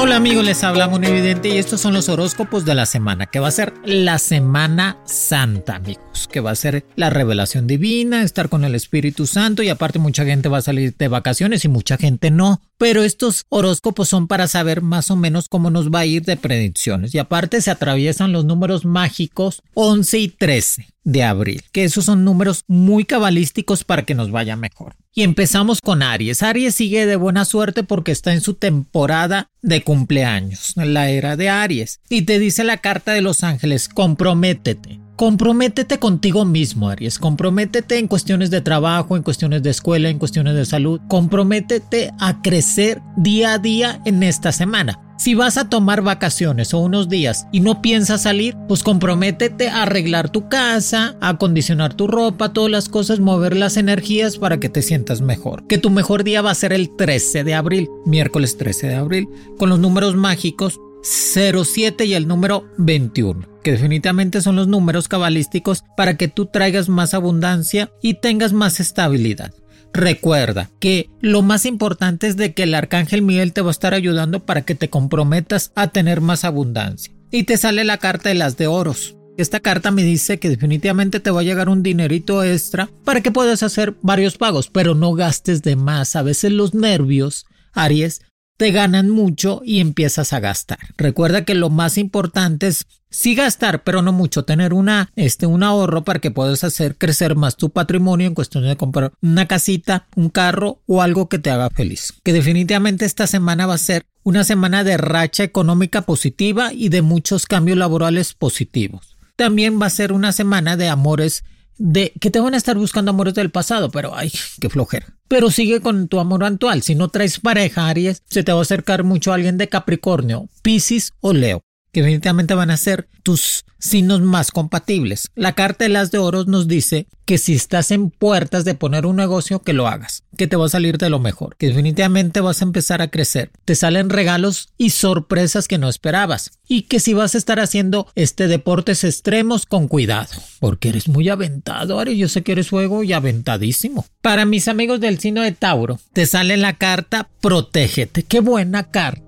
Hola amigos, les habla un evidente y estos son los horóscopos de la semana, que va a ser la Semana Santa, amigos, que va a ser la revelación divina, estar con el Espíritu Santo y aparte mucha gente va a salir de vacaciones y mucha gente no. Pero estos horóscopos son para saber más o menos cómo nos va a ir de predicciones y aparte se atraviesan los números mágicos 11 y 13 de abril, que esos son números muy cabalísticos para que nos vaya mejor. Y empezamos con Aries. Aries sigue de buena suerte porque está en su temporada de cumpleaños, la era de Aries. Y te dice la carta de los ángeles, comprométete. Comprométete contigo mismo, Aries. Comprométete en cuestiones de trabajo, en cuestiones de escuela, en cuestiones de salud. Comprométete a crecer día a día en esta semana. Si vas a tomar vacaciones o unos días y no piensas salir, pues comprométete a arreglar tu casa, a acondicionar tu ropa, todas las cosas, mover las energías para que te sientas mejor. Que tu mejor día va a ser el 13 de abril, miércoles 13 de abril, con los números mágicos 07 y el número 21, que definitivamente son los números cabalísticos para que tú traigas más abundancia y tengas más estabilidad. Recuerda que lo más importante es de que el arcángel Miguel te va a estar ayudando para que te comprometas a tener más abundancia. Y te sale la carta de las de oros. Esta carta me dice que definitivamente te va a llegar un dinerito extra para que puedas hacer varios pagos, pero no gastes de más. A veces los nervios, Aries, te ganan mucho y empiezas a gastar. Recuerda que lo más importante es sí gastar, pero no mucho, tener una, este, un ahorro para que puedas hacer crecer más tu patrimonio en cuestión de comprar una casita, un carro o algo que te haga feliz. Que definitivamente esta semana va a ser una semana de racha económica positiva y de muchos cambios laborales positivos. También va a ser una semana de amores de que te van a estar buscando amores del pasado, pero ay, qué flojera. Pero sigue con tu amor actual. Si no traes pareja, Aries, se te va a acercar mucho alguien de Capricornio, Piscis o Leo que definitivamente van a ser tus signos más compatibles. La carta de las de oros nos dice que si estás en puertas de poner un negocio, que lo hagas, que te va a salir de lo mejor, que definitivamente vas a empezar a crecer. Te salen regalos y sorpresas que no esperabas. Y que si vas a estar haciendo este deportes extremos, con cuidado, porque eres muy aventado, Ari. Yo sé que eres fuego y aventadísimo. Para mis amigos del signo de Tauro, te sale la carta Protégete. Qué buena carta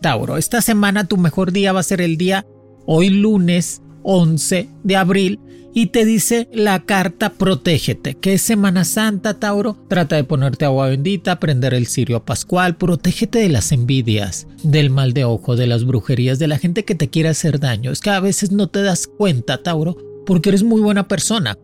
Tauro, esta semana tu mejor día va a ser el día hoy lunes 11 de abril y te dice la carta protégete, que es Semana Santa, Tauro. Trata de ponerte agua bendita, prender el cirio pascual, protégete de las envidias, del mal de ojo, de las brujerías, de la gente que te quiere hacer daño. Es que a veces no te das cuenta, Tauro, porque eres muy buena persona.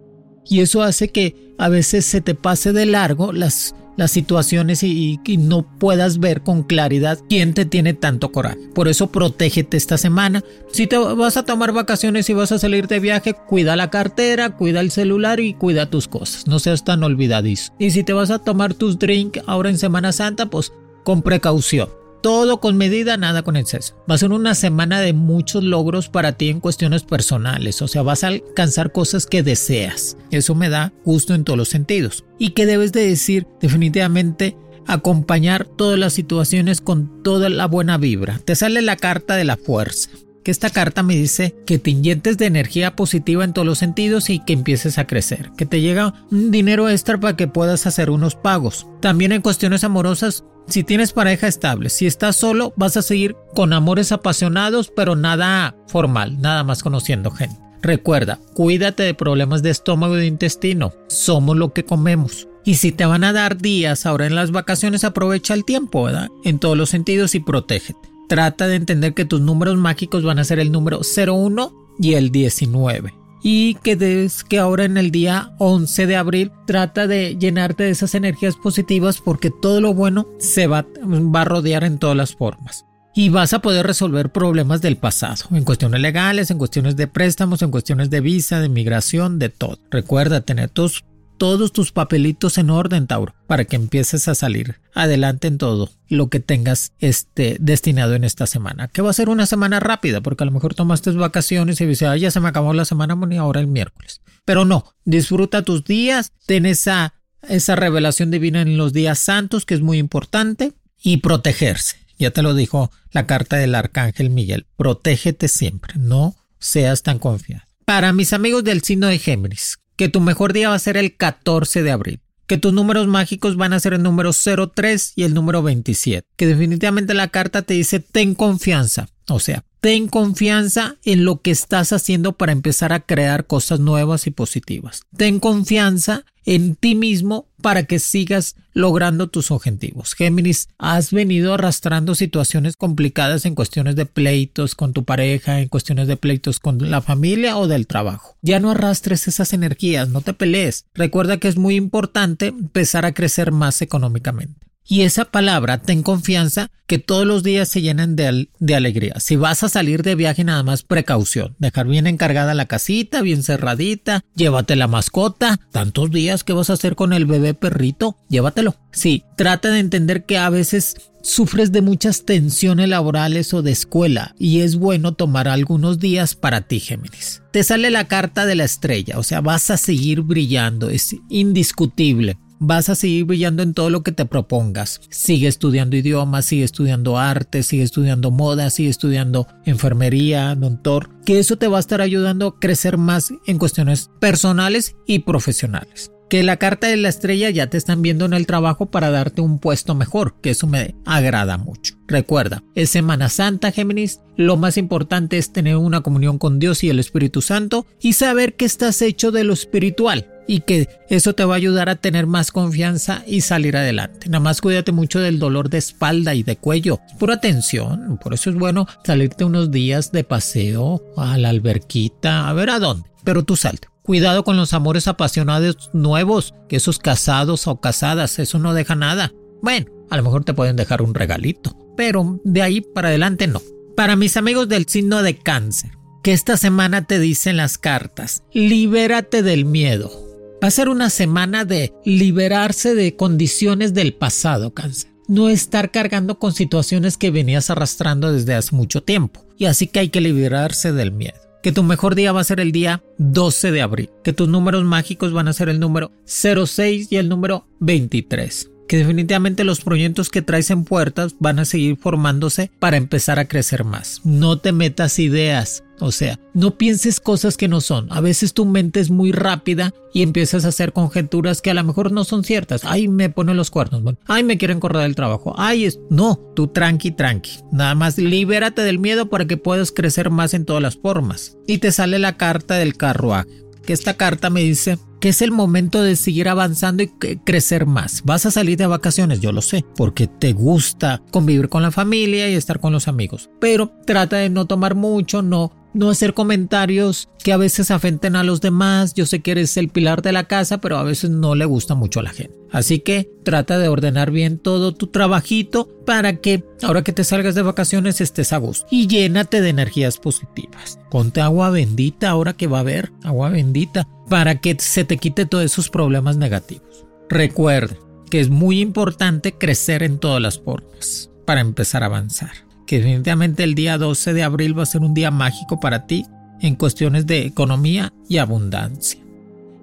Y eso hace que a veces se te pase de largo las las situaciones y, no puedas ver con claridad quién te tiene tanto coraje. Por eso protégete esta semana. Si te vas a tomar vacaciones y vas a salir de viaje, cuida la cartera, cuida el celular y cuida tus cosas. No seas tan olvidadizo. Y si te vas a tomar tus drinks ahora en Semana Santa, pues con precaución. Todo con medida, nada con exceso. Va a ser una semana de muchos logros para ti en cuestiones personales, o sea, vas a alcanzar cosas que deseas. Eso me da gusto en todos los sentidos. Y que debes de decir definitivamente acompañar todas las situaciones con toda la buena vibra. Te sale la carta de la fuerza que esta carta me dice que te inyectes de energía positiva en todos los sentidos y que empieces a crecer, que te llega un dinero extra para que puedas hacer unos pagos. También en cuestiones amorosas, si tienes pareja estable, si estás solo, vas a seguir con amores apasionados, pero nada formal, nada más conociendo gente. Recuerda, cuídate de problemas de estómago y de intestino. Somos lo que comemos. Y si te van a dar días ahora en las vacaciones, aprovecha el tiempo, ¿verdad? En todos los sentidos y protégete trata de entender que tus números mágicos van a ser el número 01 y el 19. Y que, des, que ahora en el día 11 de abril trata de llenarte de esas energías positivas porque todo lo bueno se va, va a rodear en todas las formas. Y vas a poder resolver problemas del pasado, en cuestiones legales, en cuestiones de préstamos, en cuestiones de visa, de migración, de todo. Recuerda tener tus todos tus papelitos en orden, Tauro, para que empieces a salir adelante en todo lo que tengas este, destinado en esta semana. Que va a ser una semana rápida, porque a lo mejor tomaste vacaciones y dices, ya se me acabó la semana, y ahora el miércoles. Pero no, disfruta tus días, ten esa, esa revelación divina en los días santos, que es muy importante, y protegerse. Ya te lo dijo la carta del arcángel Miguel, protégete siempre, no seas tan confiado. Para mis amigos del signo de Géminis, que tu mejor día va a ser el 14 de abril, que tus números mágicos van a ser el número 03 y el número 27, que definitivamente la carta te dice ten confianza, o sea, ten confianza en lo que estás haciendo para empezar a crear cosas nuevas y positivas. Ten confianza en ti mismo para que sigas logrando tus objetivos. Géminis, has venido arrastrando situaciones complicadas en cuestiones de pleitos con tu pareja, en cuestiones de pleitos con la familia o del trabajo. Ya no arrastres esas energías, no te pelees. Recuerda que es muy importante empezar a crecer más económicamente. Y esa palabra, ten confianza, que todos los días se llenan de, alegría. Si vas a salir de viaje, nada más precaución. Dejar bien encargada la casita, bien cerradita. Llévate la mascota. Tantos días que vas a hacer con el bebé perrito. Llévatelo. Sí, trata de entender que a veces sufres de muchas tensiones laborales o de escuela y es bueno tomar algunos días para ti, Géminis. Te sale la carta de la estrella, o sea, vas a seguir brillando, es indiscutible vas a seguir brillando en todo lo que te propongas. Sigue estudiando idiomas, sigue estudiando arte, sigue estudiando moda, sigue estudiando enfermería, doctor, que eso te va a estar ayudando a crecer más en cuestiones personales y profesionales. Que la carta de la estrella ya te están viendo en el trabajo para darte un puesto mejor, que eso me agrada mucho. Recuerda, es Semana Santa, Géminis. Lo más importante es tener una comunión con Dios y el Espíritu Santo y saber que estás hecho de lo espiritual y que eso te va a ayudar a tener más confianza y salir adelante. Nada más cuídate mucho del dolor de espalda y de cuello. Pura atención, por eso es bueno salirte unos días de paseo a la alberquita, a ver a dónde, pero tú salte. Cuidado con los amores apasionados nuevos, que esos casados o casadas, eso no deja nada. Bueno, a lo mejor te pueden dejar un regalito, pero de ahí para adelante no. Para mis amigos del signo de cáncer, que esta semana te dicen las cartas, libérate del miedo. Va a ser una semana de liberarse de condiciones del pasado, cáncer. No estar cargando con situaciones que venías arrastrando desde hace mucho tiempo. Y así que hay que liberarse del miedo. Que tu mejor día va a ser el día 12 de abril. Que tus números mágicos van a ser el número 06 y el número 23 que definitivamente los proyectos que traes en puertas van a seguir formándose para empezar a crecer más. No te metas ideas, o sea, no pienses cosas que no son. A veces tu mente es muy rápida y empiezas a hacer conjeturas que a lo mejor no son ciertas. Ay, me ponen los cuernos. ay, me quieren correr del trabajo. Ay, es... no, tú tranqui, tranqui. Nada más libérate del miedo para que puedas crecer más en todas las formas. Y te sale la carta del carruaje. Que esta carta me dice que es el momento de seguir avanzando y crecer más. Vas a salir de vacaciones, yo lo sé, porque te gusta convivir con la familia y estar con los amigos. Pero trata de no tomar mucho, no no hacer comentarios que a veces afecten a los demás. Yo sé que eres el pilar de la casa, pero a veces no le gusta mucho a la gente. Así que trata de ordenar bien todo tu trabajito para que ahora que te salgas de vacaciones estés a gusto y llénate de energías positivas. Ponte agua bendita ahora que va a haber agua bendita para que se te quite todos esos problemas negativos. Recuerda que es muy importante crecer en todas las formas para empezar a avanzar que definitivamente el día 12 de abril va a ser un día mágico para ti en cuestiones de economía y abundancia.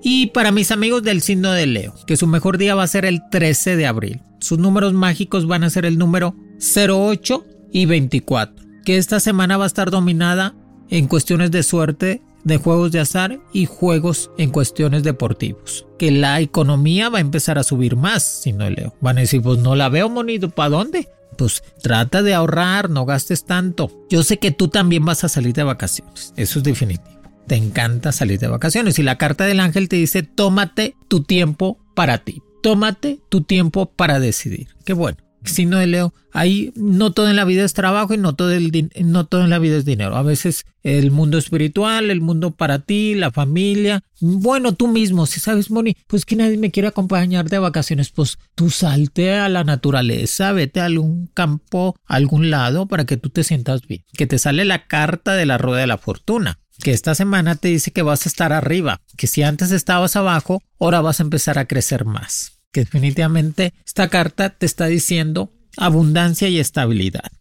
Y para mis amigos del signo de Leo, que su mejor día va a ser el 13 de abril. Sus números mágicos van a ser el número 08 y 24, que esta semana va a estar dominada en cuestiones de suerte, de juegos de azar y juegos en cuestiones deportivos. Que la economía va a empezar a subir más, signo de Leo. Van a decir, pues no la veo, monito, ¿para dónde? Pues trata de ahorrar, no gastes tanto. Yo sé que tú también vas a salir de vacaciones, eso es definitivo. Te encanta salir de vacaciones y la carta del ángel te dice, tómate tu tiempo para ti, tómate tu tiempo para decidir. Qué bueno signo de Leo, ahí no todo en la vida es trabajo y no todo, en la vida es dinero. A veces el mundo espiritual, el mundo para ti, la familia. Bueno, tú mismo, si sabes, Moni, pues que nadie me quiere acompañar de vacaciones, pues tú salte a la naturaleza, vete a algún campo, a algún lado para que tú te sientas bien. Que te sale la carta de la rueda de la fortuna que esta semana te dice que vas a estar arriba, que si antes estabas abajo, ahora vas a empezar a crecer más. Que definitivamente esta carta te está diciendo abundancia y estabilidad.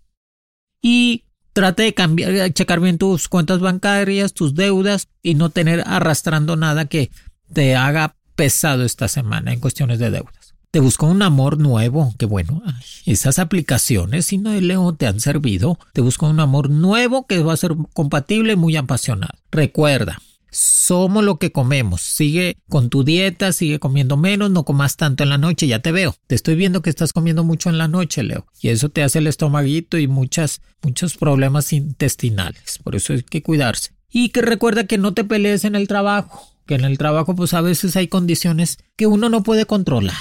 Y trate de cambiar, checar bien tus cuentas bancarias, tus deudas y no tener arrastrando nada que te haga pesado esta semana en cuestiones de deudas. Te busco un amor nuevo, que bueno, esas aplicaciones, si no de Leo, te han servido. Te busco un amor nuevo que va a ser compatible y muy apasionado. Recuerda, somos lo que comemos. Sigue con tu dieta, sigue comiendo menos, no comas tanto en la noche, ya te veo. Te estoy viendo que estás comiendo mucho en la noche, Leo. Y eso te hace el estomaguito y muchas, muchos problemas intestinales. Por eso hay que cuidarse. Y que recuerda que no te pelees en el trabajo. Que en el trabajo pues a veces hay condiciones que uno no puede controlar.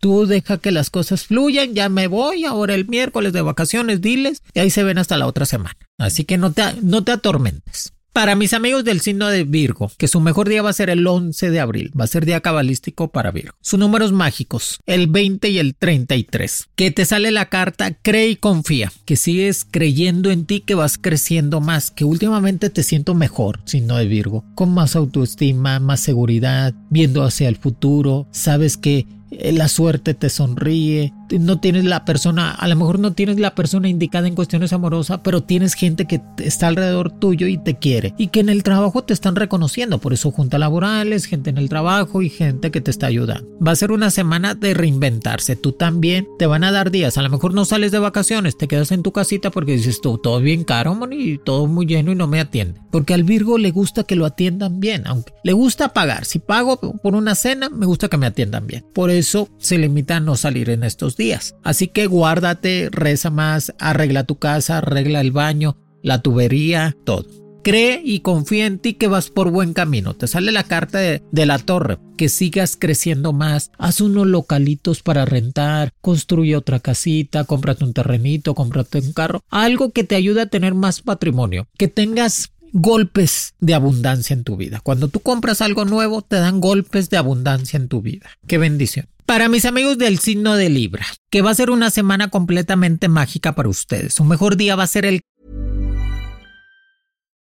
Tú deja que las cosas fluyan, ya me voy, ahora el miércoles de vacaciones, diles, y ahí se ven hasta la otra semana. Así que no te, no te atormentes. Para mis amigos del signo de Virgo, que su mejor día va a ser el 11 de abril, va a ser día cabalístico para Virgo. Sus números mágicos, el 20 y el 33. Que te sale la carta cree y confía, que sigues creyendo en ti, que vas creciendo más, que últimamente te siento mejor, signo de Virgo, con más autoestima, más seguridad, viendo hacia el futuro, sabes que eh, la suerte te sonríe, no tienes la persona, a lo mejor no tienes la persona indicada en cuestiones amorosas, pero tienes gente que está alrededor tuyo y te quiere y que en el trabajo te están reconociendo, por eso junta laborales, gente en el trabajo y gente que te está ayudando. Va a ser una semana de reinventarse, tú también te van a dar días, a lo mejor no sales de vacaciones, te quedas en tu casita porque dices tú, todo bien caro, y todo muy lleno y no me atiende. Porque al Virgo le gusta que lo atiendan bien, aunque le gusta pagar, si pago por una cena, me gusta que me atiendan bien. Por eso se limita a no salir en estos días. Así que guárdate, reza más, arregla tu casa, arregla el baño, la tubería, todo. Cree y confía en ti que vas por buen camino. Te sale la carta de, la torre, que sigas creciendo más. Haz unos localitos para rentar, construye otra casita, cómprate un terrenito, cómprate un carro. Algo que te ayude a tener más patrimonio. Que tengas golpes de abundancia en tu vida. Cuando tú compras algo nuevo, te dan golpes de abundancia en tu vida. Qué bendición. Para mis amigos del signo de Libra, que va a ser una semana completamente mágica para ustedes. Su mejor día va a ser el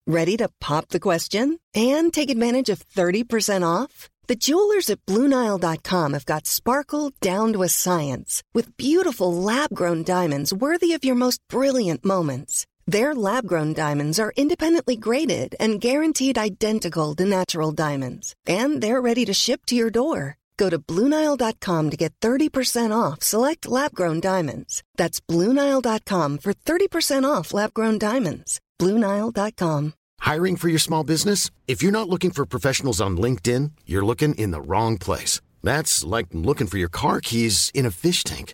Ready to pop the question and take advantage of 30% off? The jewelers at BlueNile.com have got sparkle down to a science with beautiful lab-grown diamonds worthy of your most brilliant moments. Their lab-grown diamonds are independently graded and guaranteed identical to natural diamonds, and they're ready to ship to your door. Go to Bluenile.com to get 30% off select lab grown diamonds. That's Bluenile.com for 30% off lab grown diamonds. Bluenile.com. Hiring for your small business? If you're not looking for professionals on LinkedIn, you're looking in the wrong place. That's like looking for your car keys in a fish tank.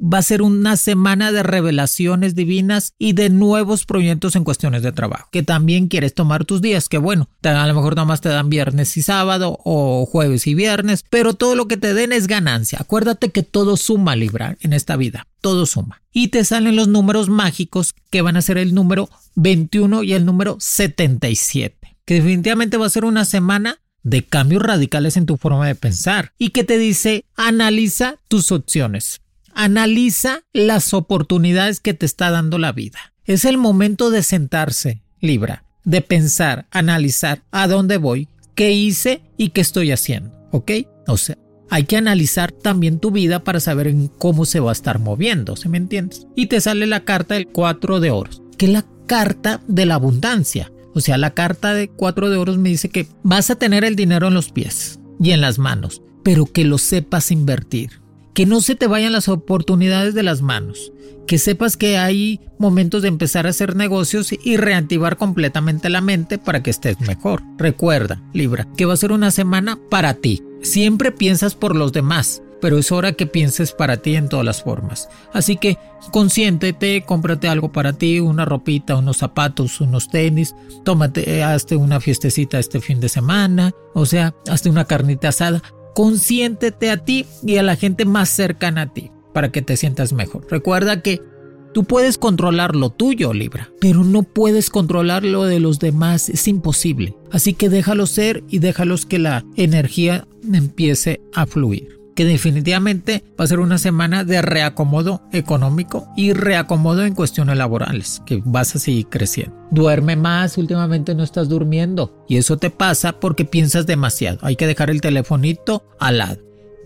va a ser una semana de revelaciones divinas y de nuevos proyectos en cuestiones de trabajo. Que también quieres tomar tus días, que bueno, a lo mejor nomás te dan viernes y sábado o jueves y viernes, pero todo lo que te den es ganancia. Acuérdate que todo suma, Libra, en esta vida. Todo suma. Y te salen los números mágicos que van a ser el número 21 y el número 77. Que definitivamente va a ser una semana de cambios radicales en tu forma de pensar y que te dice analiza tus opciones Analiza las oportunidades que te está dando la vida. Es el momento de sentarse, Libra, de pensar, analizar a dónde voy, qué hice y qué estoy haciendo. ¿Ok? O sea, hay que analizar también tu vida para saber en cómo se va a estar moviendo, ¿se me entiendes? Y te sale la carta del 4 de oros, que es la carta de la abundancia. O sea, la carta de 4 de oros me dice que vas a tener el dinero en los pies y en las manos, pero que lo sepas invertir. Que no se te vayan las oportunidades de las manos. Que sepas que hay momentos de empezar a hacer negocios y reactivar completamente la mente para que estés mejor. Recuerda, Libra, que va a ser una semana para ti. Siempre piensas por los demás, pero es hora que pienses para ti en todas las formas. Así que consiéntete, cómprate algo para ti, una ropita, unos zapatos, unos tenis, tómate, eh, hazte una fiestecita este fin de semana, o sea, hazte una carnita asada. Consiéntete a ti y a la gente más cercana a ti para que te sientas mejor. Recuerda que Tú puedes controlar lo tuyo, Libra, pero no puedes controlar lo de los demás, es imposible. Así que déjalo ser y déjalos que la energía empiece a fluir que definitivamente va a ser una semana de reacomodo económico y reacomodo en cuestiones laborales, que vas a seguir creciendo. Duerme más, últimamente no estás durmiendo y eso te pasa porque piensas demasiado. Hay que dejar el telefonito al lado.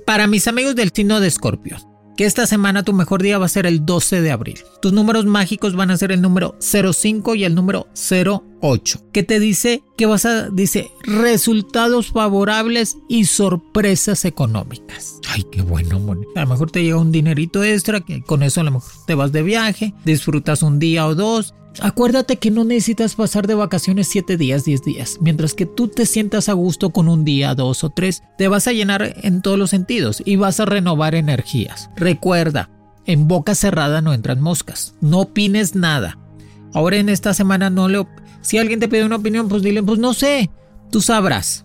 Para mis amigos del signo de Escorpio, que esta semana tu mejor día va a ser el 12 de abril. Tus números mágicos van a ser el número 05 y el número 08, que te dice que vas a, dice, resultados favorables y sorpresas económicas. Ay, qué bueno, A lo mejor te llega un dinerito extra, que con eso a lo mejor te vas de viaje, disfrutas un día o dos, Acuérdate que no necesitas pasar de vacaciones 7 días, 10 días. Mientras que tú te sientas a gusto con un día, dos o tres, te vas a llenar en todos los sentidos y vas a renovar energías. Recuerda, en boca cerrada no entran moscas. No opines nada. Ahora en esta semana no le... Si alguien te pide una opinión, pues dile, pues no sé, tú sabrás.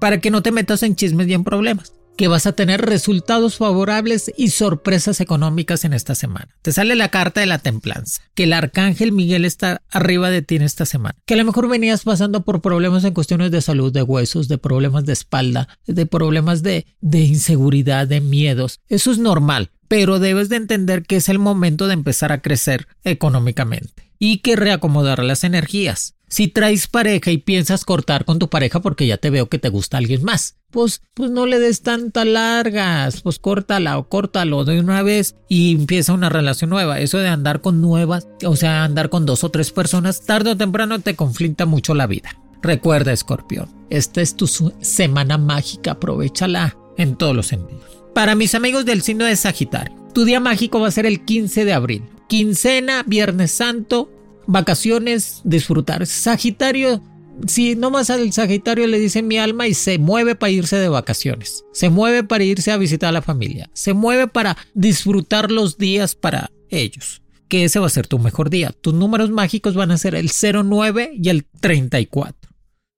Para que no te metas en chismes y en problemas que vas a tener resultados favorables y sorpresas económicas en esta semana. Te sale la carta de la templanza, que el arcángel Miguel está arriba de ti en esta semana, que a lo mejor venías pasando por problemas en cuestiones de salud, de huesos, de problemas de espalda, de problemas de, de inseguridad, de miedos. Eso es normal, pero debes de entender que es el momento de empezar a crecer económicamente y que reacomodar las energías. Si traes pareja y piensas cortar con tu pareja porque ya te veo que te gusta alguien más, pues, pues no le des tantas largas, pues córtala o córtalo de una vez y empieza una relación nueva. Eso de andar con nuevas, o sea, andar con dos o tres personas, tarde o temprano te conflicta mucho la vida. Recuerda, escorpión, esta es tu semana mágica, aprovechala en todos los sentidos. Para mis amigos del signo de Sagitario, tu día mágico va a ser el 15 de abril. Quincena, Viernes Santo, vacaciones, disfrutar. Sagitario, si nomás al Sagitario le dice mi alma y se mueve para irse de vacaciones, se mueve para irse a visitar a la familia, se mueve para disfrutar los días para ellos. Que ese va a ser tu mejor día. Tus números mágicos van a ser el 09 y el 34.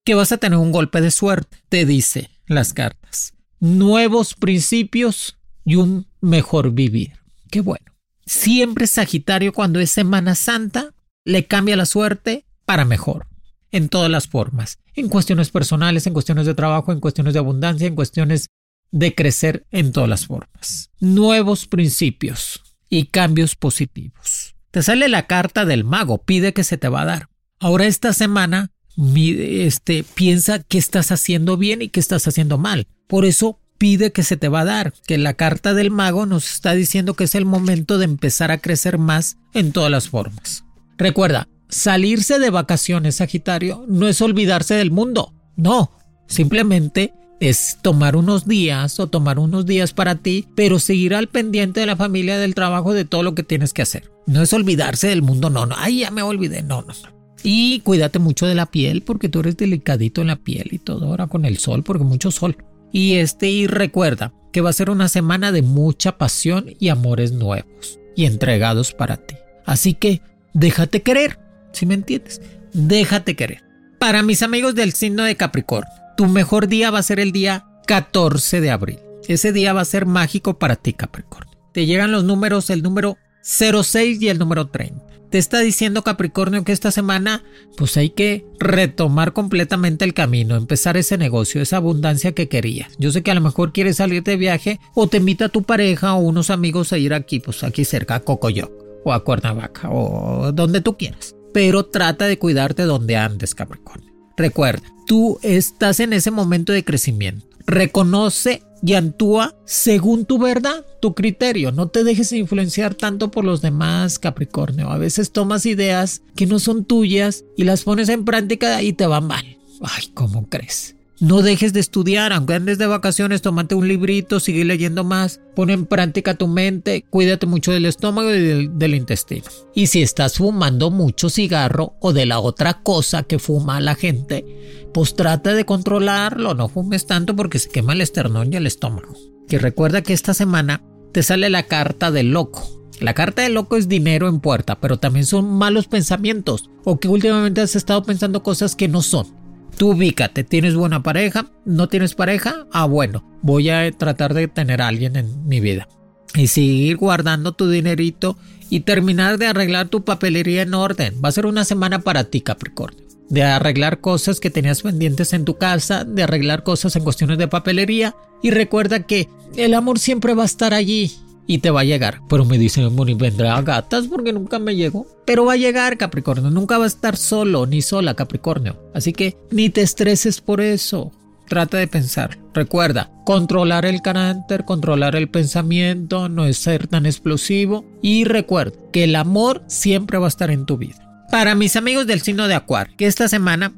Que vas a tener un golpe de suerte, te dice las cartas. Nuevos principios y un mejor vivir. Qué bueno. Siempre Sagitario cuando es Semana Santa le cambia la suerte para mejor, en todas las formas, en cuestiones personales, en cuestiones de trabajo, en cuestiones de abundancia, en cuestiones de crecer en todas las formas. Nuevos principios y cambios positivos. Te sale la carta del mago, pide que se te va a dar. Ahora esta semana este, piensa que estás haciendo bien y que estás haciendo mal. Por eso pide que se te va a dar, que la carta del mago nos está diciendo que es el momento de empezar a crecer más en todas las formas. Recuerda, salirse de vacaciones, Sagitario, no es olvidarse del mundo. No, simplemente es tomar unos días o tomar unos días para ti, pero seguir al pendiente de la familia, del trabajo, de todo lo que tienes que hacer. No es olvidarse del mundo, no, no, ay, ya me olvidé, no, no. Y cuídate mucho de la piel porque tú eres delicadito en la piel y todo ahora con el sol, porque mucho sol. Y este, y recuerda que va a ser una semana de mucha pasión y amores nuevos y entregados para ti. Así que déjate querer, si me entiendes, déjate querer. Para mis amigos del signo de Capricornio, tu mejor día va a ser el día 14 de abril. Ese día va a ser mágico para ti, Capricornio. Te llegan los números, el número 06 y el número 30 te está diciendo Capricornio que esta semana pues hay que retomar completamente el camino, empezar ese negocio, esa abundancia que querías. Yo sé que a lo mejor quieres salir de viaje o te invita a tu pareja o unos amigos a ir aquí, pues aquí cerca a Cocoyoc o a Cuernavaca o donde tú quieras. Pero trata de cuidarte donde andes, Capricornio. Recuerda, tú estás en ese momento de crecimiento. Reconoce y actúa según tu verdad, tu criterio. No te dejes influenciar tanto por los demás, Capricornio. A veces tomas ideas que no son tuyas y las pones en práctica y te van mal. Ay, ¿cómo crees? No dejes de estudiar, aunque andes de vacaciones, tómate un librito, sigue leyendo más, pon en práctica tu mente, cuídate mucho del estómago y del, del, intestino. Y si estás fumando mucho cigarro o de la otra cosa que fuma la gente, pues trata de controlarlo, no fumes tanto porque se quema el esternón y el estómago. Que recuerda que esta semana te sale la carta del loco. La carta del loco es dinero en puerta, pero también son malos pensamientos o que últimamente has estado pensando cosas que no son. Tú ubícate, ¿tienes buena pareja? ¿No tienes pareja? Ah, bueno, voy a tratar de tener a alguien en mi vida. Y seguir guardando tu dinerito y terminar de arreglar tu papelería en orden. Va a ser una semana para ti, Capricornio. De arreglar cosas que tenías pendientes en tu casa, de arreglar cosas en cuestiones de papelería. Y recuerda que el amor siempre va a estar allí y te va a llegar. Pero me dicen, bueno, vendrá a gatas porque nunca me llegó. Pero va a llegar, Capricornio. Nunca va a estar solo ni sola, Capricornio. Así que ni te estreses por eso. Trata de pensar. Recuerda, controlar el carácter, controlar el pensamiento, no es ser tan explosivo. Y recuerda que el amor siempre va a estar en tu vida. Para mis amigos del signo de Acuario, que esta semana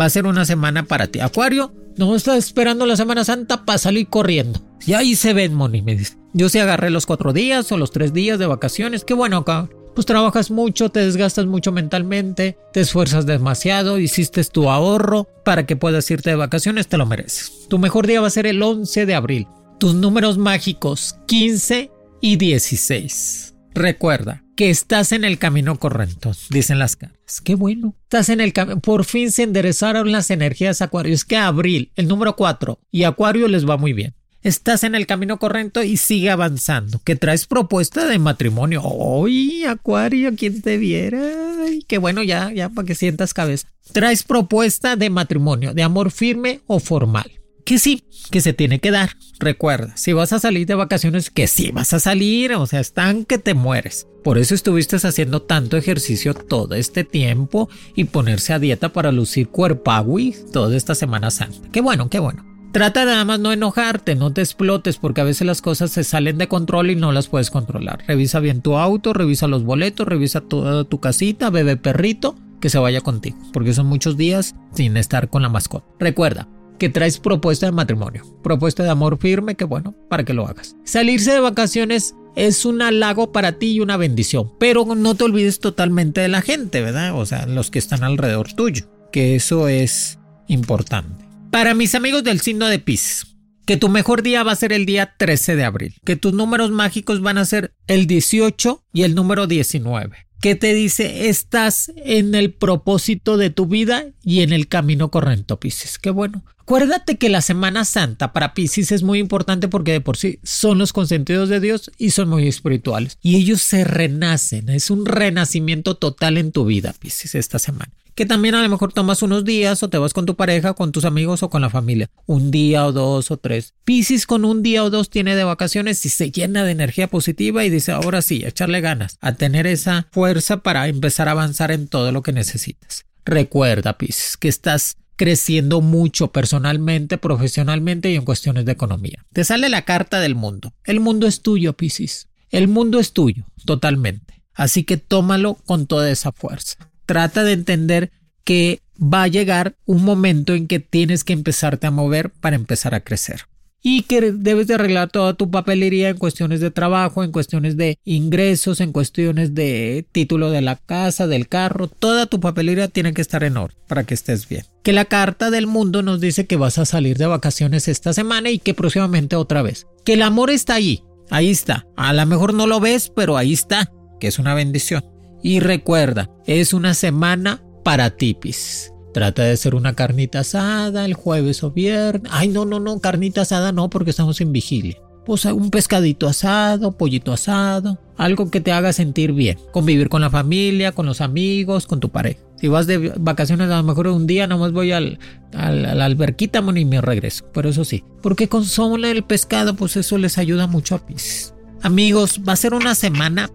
va a ser una semana para ti. Acuario, no estás esperando la Semana Santa para salir corriendo. Y ahí se ven, Moni, me dice. Yo sí agarré los cuatro días o los tres días de vacaciones. Qué bueno acá. Pues trabajas mucho, te desgastas mucho mentalmente, te esfuerzas demasiado, hiciste tu ahorro para que puedas irte de vacaciones, te lo mereces. Tu mejor día va a ser el 11 de abril. Tus números mágicos 15 y 16. Recuerda que estás en el camino correcto, dicen las caras. Qué bueno. Estás en el camino. Por fin se enderezaron las energías Acuario. Es que abril, el número 4 y Acuario les va muy bien estás en el camino correcto y sigue avanzando. Que traes propuesta de matrimonio. ¡Uy, Acuario! ¿Quién te viera? Ay, qué bueno, ya, ya, para que sientas cabeza. Traes propuesta de matrimonio, de amor firme o formal. Que sí, que se tiene que dar. Recuerda, si vas a salir de vacaciones, que sí vas a salir, o sea, están que te mueres. Por eso estuviste haciendo tanto ejercicio todo este tiempo y ponerse a dieta para lucir cuerpagui toda esta Semana Santa. Qué bueno, qué bueno. Trata nada más no enojarte, no te explotes porque a veces las cosas se salen de control y no las puedes controlar. Revisa bien tu auto, revisa los boletos, revisa toda tu casita, bebe perrito, que se vaya contigo, porque son muchos días sin estar con la mascota. Recuerda que traes propuesta de matrimonio, propuesta de amor firme, que bueno, para que lo hagas. Salirse de vacaciones es un halago para ti y una bendición, pero no te olvides totalmente de la gente, ¿verdad? O sea, los que están alrededor tuyo, que eso es importante. Para mis amigos del signo de Pisces, que tu mejor día va a ser el día 13 de abril, que tus números mágicos van a ser el 18 y el número 19. Que te dice, estás en el propósito de tu vida y en el camino correcto, Pisces. Qué bueno. Acuérdate que la Semana Santa para Pisces es muy importante porque de por sí son los consentidos de Dios y son muy espirituales. Y ellos se renacen. Es un renacimiento total en tu vida, Pisces, esta semana que también a lo mejor tomas unos días o te vas con tu pareja, con tus amigos o con la familia. Un día o dos o tres. Piscis con un día o dos tiene de vacaciones y se llena de energía positiva y dice ahora sí, echarle ganas, a tener esa fuerza para empezar a avanzar en todo lo que necesitas. Recuerda, Piscis, que estás creciendo mucho personalmente, profesionalmente y en cuestiones de economía. Te sale la carta del mundo. El mundo es tuyo, Piscis. El mundo es tuyo, totalmente. Así que tómalo con toda esa fuerza trata de entender que va a llegar un momento en que tienes que empezarte a mover para empezar a crecer. Y que debes de arreglar toda tu papelería en cuestiones de trabajo, en cuestiones de ingresos, en cuestiones de título de la casa, del carro. Toda tu papelería tiene que estar en orden para que estés bien. Que la carta del mundo nos dice que vas a salir de vacaciones esta semana y que próximamente otra vez. Que el amor está ahí. Ahí está. A lo mejor no lo ves, pero ahí está. Que es una bendición. Y recuerda, es una semana para tipis. Trata de hacer una carnita asada el jueves o viernes. Ay, no, no, no, carnita asada no, porque estamos en vigilia. Pues un pescadito asado, pollito asado, algo que te haga sentir bien. Convivir con la familia, con los amigos, con tu pareja. Si vas de vacaciones, a lo mejor un día nomás voy al, a la alberquita y me regreso. Pero eso sí, porque con el pescado, pues eso les ayuda mucho a pis. Amigos, va a ser una semana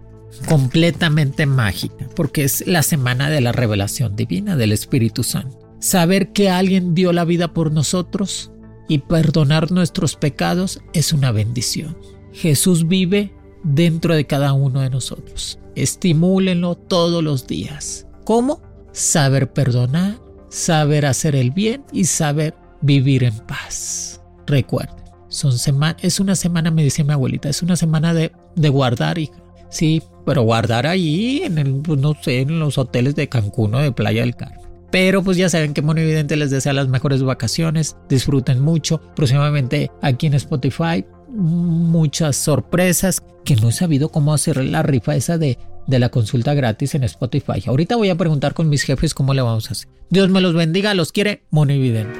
completamente mágica, porque es la semana de la revelación divina del Espíritu Santo. Saber que alguien dio la vida por nosotros y perdonar nuestros pecados es una bendición. Jesús vive dentro de cada uno de nosotros. Estimúlenlo todos los días. ¿Cómo? Saber perdonar, saber hacer el bien y saber vivir en paz. Recuerden, es una semana, me dice mi abuelita, es una semana de, de guardar, hija. Sí, pero guardar ahí en el, pues, no sé, en los hoteles de Cancún o de Playa del Carmen. Pero pues ya saben que Mono Evidente les desea las mejores vacaciones, disfruten mucho. Próximamente aquí en Spotify muchas sorpresas que no he sabido cómo hacer la rifa esa de, de la consulta gratis en Spotify. Ahorita voy a preguntar con mis jefes cómo le vamos a hacer. Dios me los bendiga, los quiere Monividente.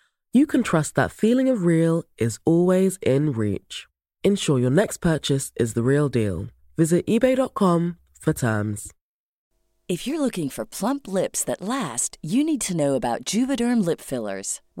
you can trust that feeling of real is always in reach. Ensure your next purchase is the real deal. Visit eBay.com for terms. If you're looking for plump lips that last, you need to know about Juvederm lip fillers.